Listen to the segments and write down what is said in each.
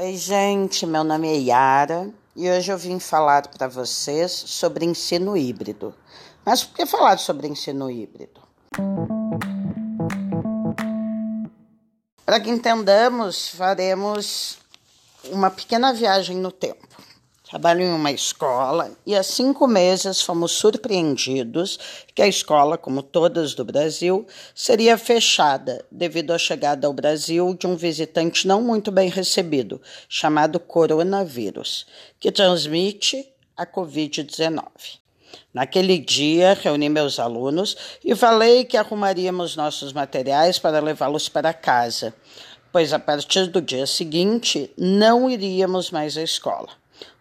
Oi, gente, meu nome é Yara e hoje eu vim falar para vocês sobre ensino híbrido. Mas por que falar sobre ensino híbrido? Para que entendamos, faremos uma pequena viagem no tempo. Trabalho em uma escola e há cinco meses fomos surpreendidos que a escola, como todas do Brasil, seria fechada devido à chegada ao Brasil de um visitante não muito bem recebido, chamado coronavírus, que transmite a Covid-19. Naquele dia, reuni meus alunos e falei que arrumaríamos nossos materiais para levá-los para casa, pois a partir do dia seguinte não iríamos mais à escola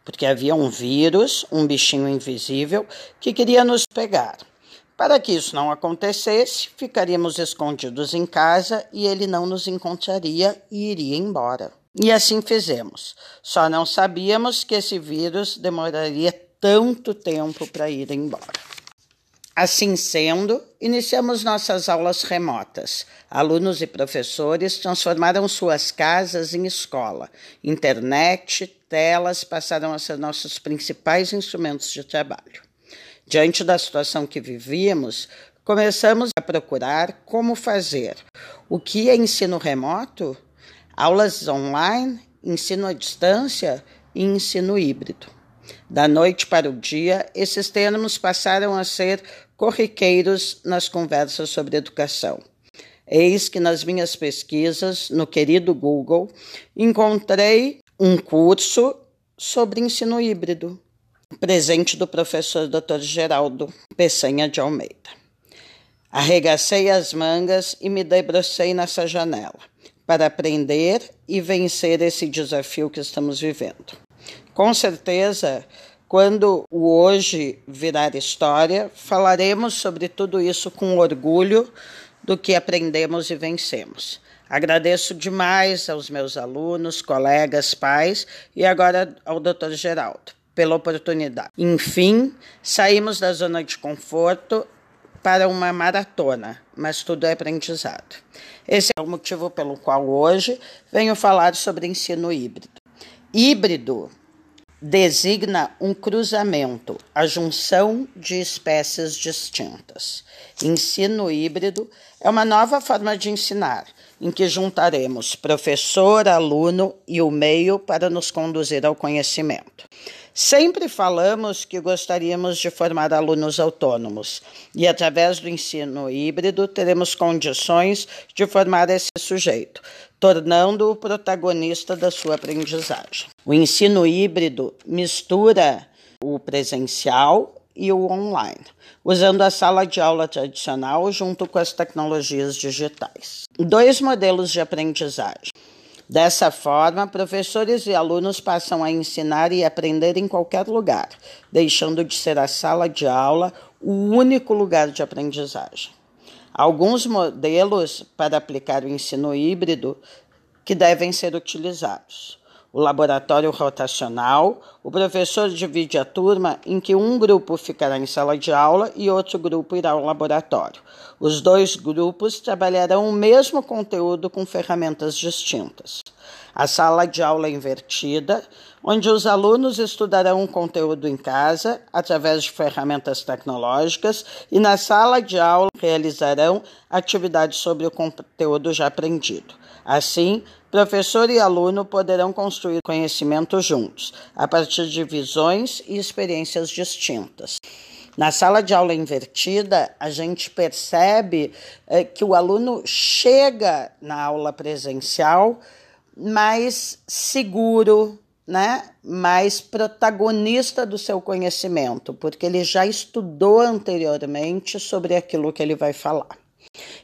porque havia um vírus, um bichinho invisível, que queria nos pegar. Para que isso não acontecesse, ficaríamos escondidos em casa e ele não nos encontraria e iria embora. E assim fizemos. Só não sabíamos que esse vírus demoraria tanto tempo para ir embora. Assim sendo, iniciamos nossas aulas remotas. Alunos e professores transformaram suas casas em escola. Internet, telas passaram a ser nossos principais instrumentos de trabalho. Diante da situação que vivíamos, começamos a procurar como fazer. O que é ensino remoto? Aulas online, ensino à distância e ensino híbrido. Da noite para o dia, esses termos passaram a ser corriqueiros nas conversas sobre educação. Eis que nas minhas pesquisas, no querido Google, encontrei um curso sobre ensino híbrido, presente do professor Dr. Geraldo Peçanha de Almeida. Arregacei as mangas e me debrucei nessa janela para aprender e vencer esse desafio que estamos vivendo. Com certeza, quando o hoje virar história, falaremos sobre tudo isso com orgulho do que aprendemos e vencemos. Agradeço demais aos meus alunos, colegas, pais e agora ao Dr. Geraldo pela oportunidade. Enfim, saímos da zona de conforto para uma maratona, mas tudo é aprendizado. Esse é o motivo pelo qual hoje venho falar sobre ensino híbrido. Híbrido designa um cruzamento, a junção de espécies distintas. Ensino híbrido é uma nova forma de ensinar, em que juntaremos professor, aluno e o meio para nos conduzir ao conhecimento. Sempre falamos que gostaríamos de formar alunos autônomos e, através do ensino híbrido, teremos condições de formar esse sujeito, tornando-o protagonista da sua aprendizagem. O ensino híbrido mistura o presencial e o online, usando a sala de aula tradicional junto com as tecnologias digitais. Dois modelos de aprendizagem. Dessa forma, professores e alunos passam a ensinar e aprender em qualquer lugar, deixando de ser a sala de aula o único lugar de aprendizagem. Alguns modelos para aplicar o ensino híbrido que devem ser utilizados o laboratório rotacional, o professor divide a turma em que um grupo ficará em sala de aula e outro grupo irá ao laboratório. Os dois grupos trabalharão o mesmo conteúdo com ferramentas distintas. A sala de aula invertida, onde os alunos estudarão o conteúdo em casa através de ferramentas tecnológicas e na sala de aula realizarão atividades sobre o conteúdo já aprendido. Assim, professor e aluno poderão construir conhecimento juntos, a partir de visões e experiências distintas. Na sala de aula invertida, a gente percebe é, que o aluno chega na aula presencial mais seguro, né? mais protagonista do seu conhecimento, porque ele já estudou anteriormente sobre aquilo que ele vai falar.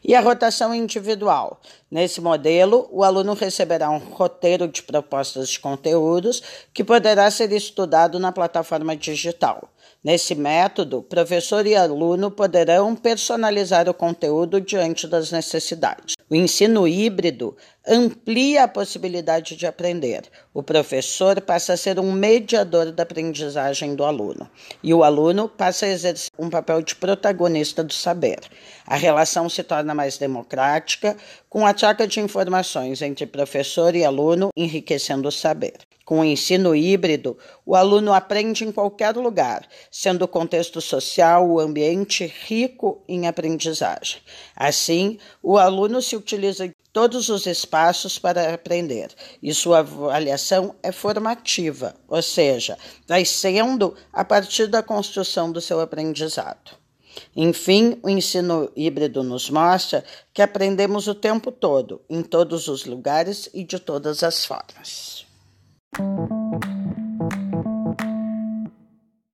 E a rotação individual. Nesse modelo, o aluno receberá um roteiro de propostas de conteúdos que poderá ser estudado na plataforma digital. Nesse método, professor e aluno poderão personalizar o conteúdo diante das necessidades. O ensino híbrido amplia a possibilidade de aprender. O professor passa a ser um mediador da aprendizagem do aluno e o aluno passa a exercer um papel de protagonista do saber. A relação se torna mais democrática, com a troca de informações entre professor e aluno enriquecendo o saber. Com o ensino híbrido, o aluno aprende em qualquer lugar, sendo o contexto social o ambiente rico em aprendizagem. Assim, o aluno se utiliza de todos os espaços para aprender e sua avaliação é formativa, ou seja, vai sendo a partir da construção do seu aprendizado. Enfim, o ensino híbrido nos mostra que aprendemos o tempo todo, em todos os lugares e de todas as formas. Thank you.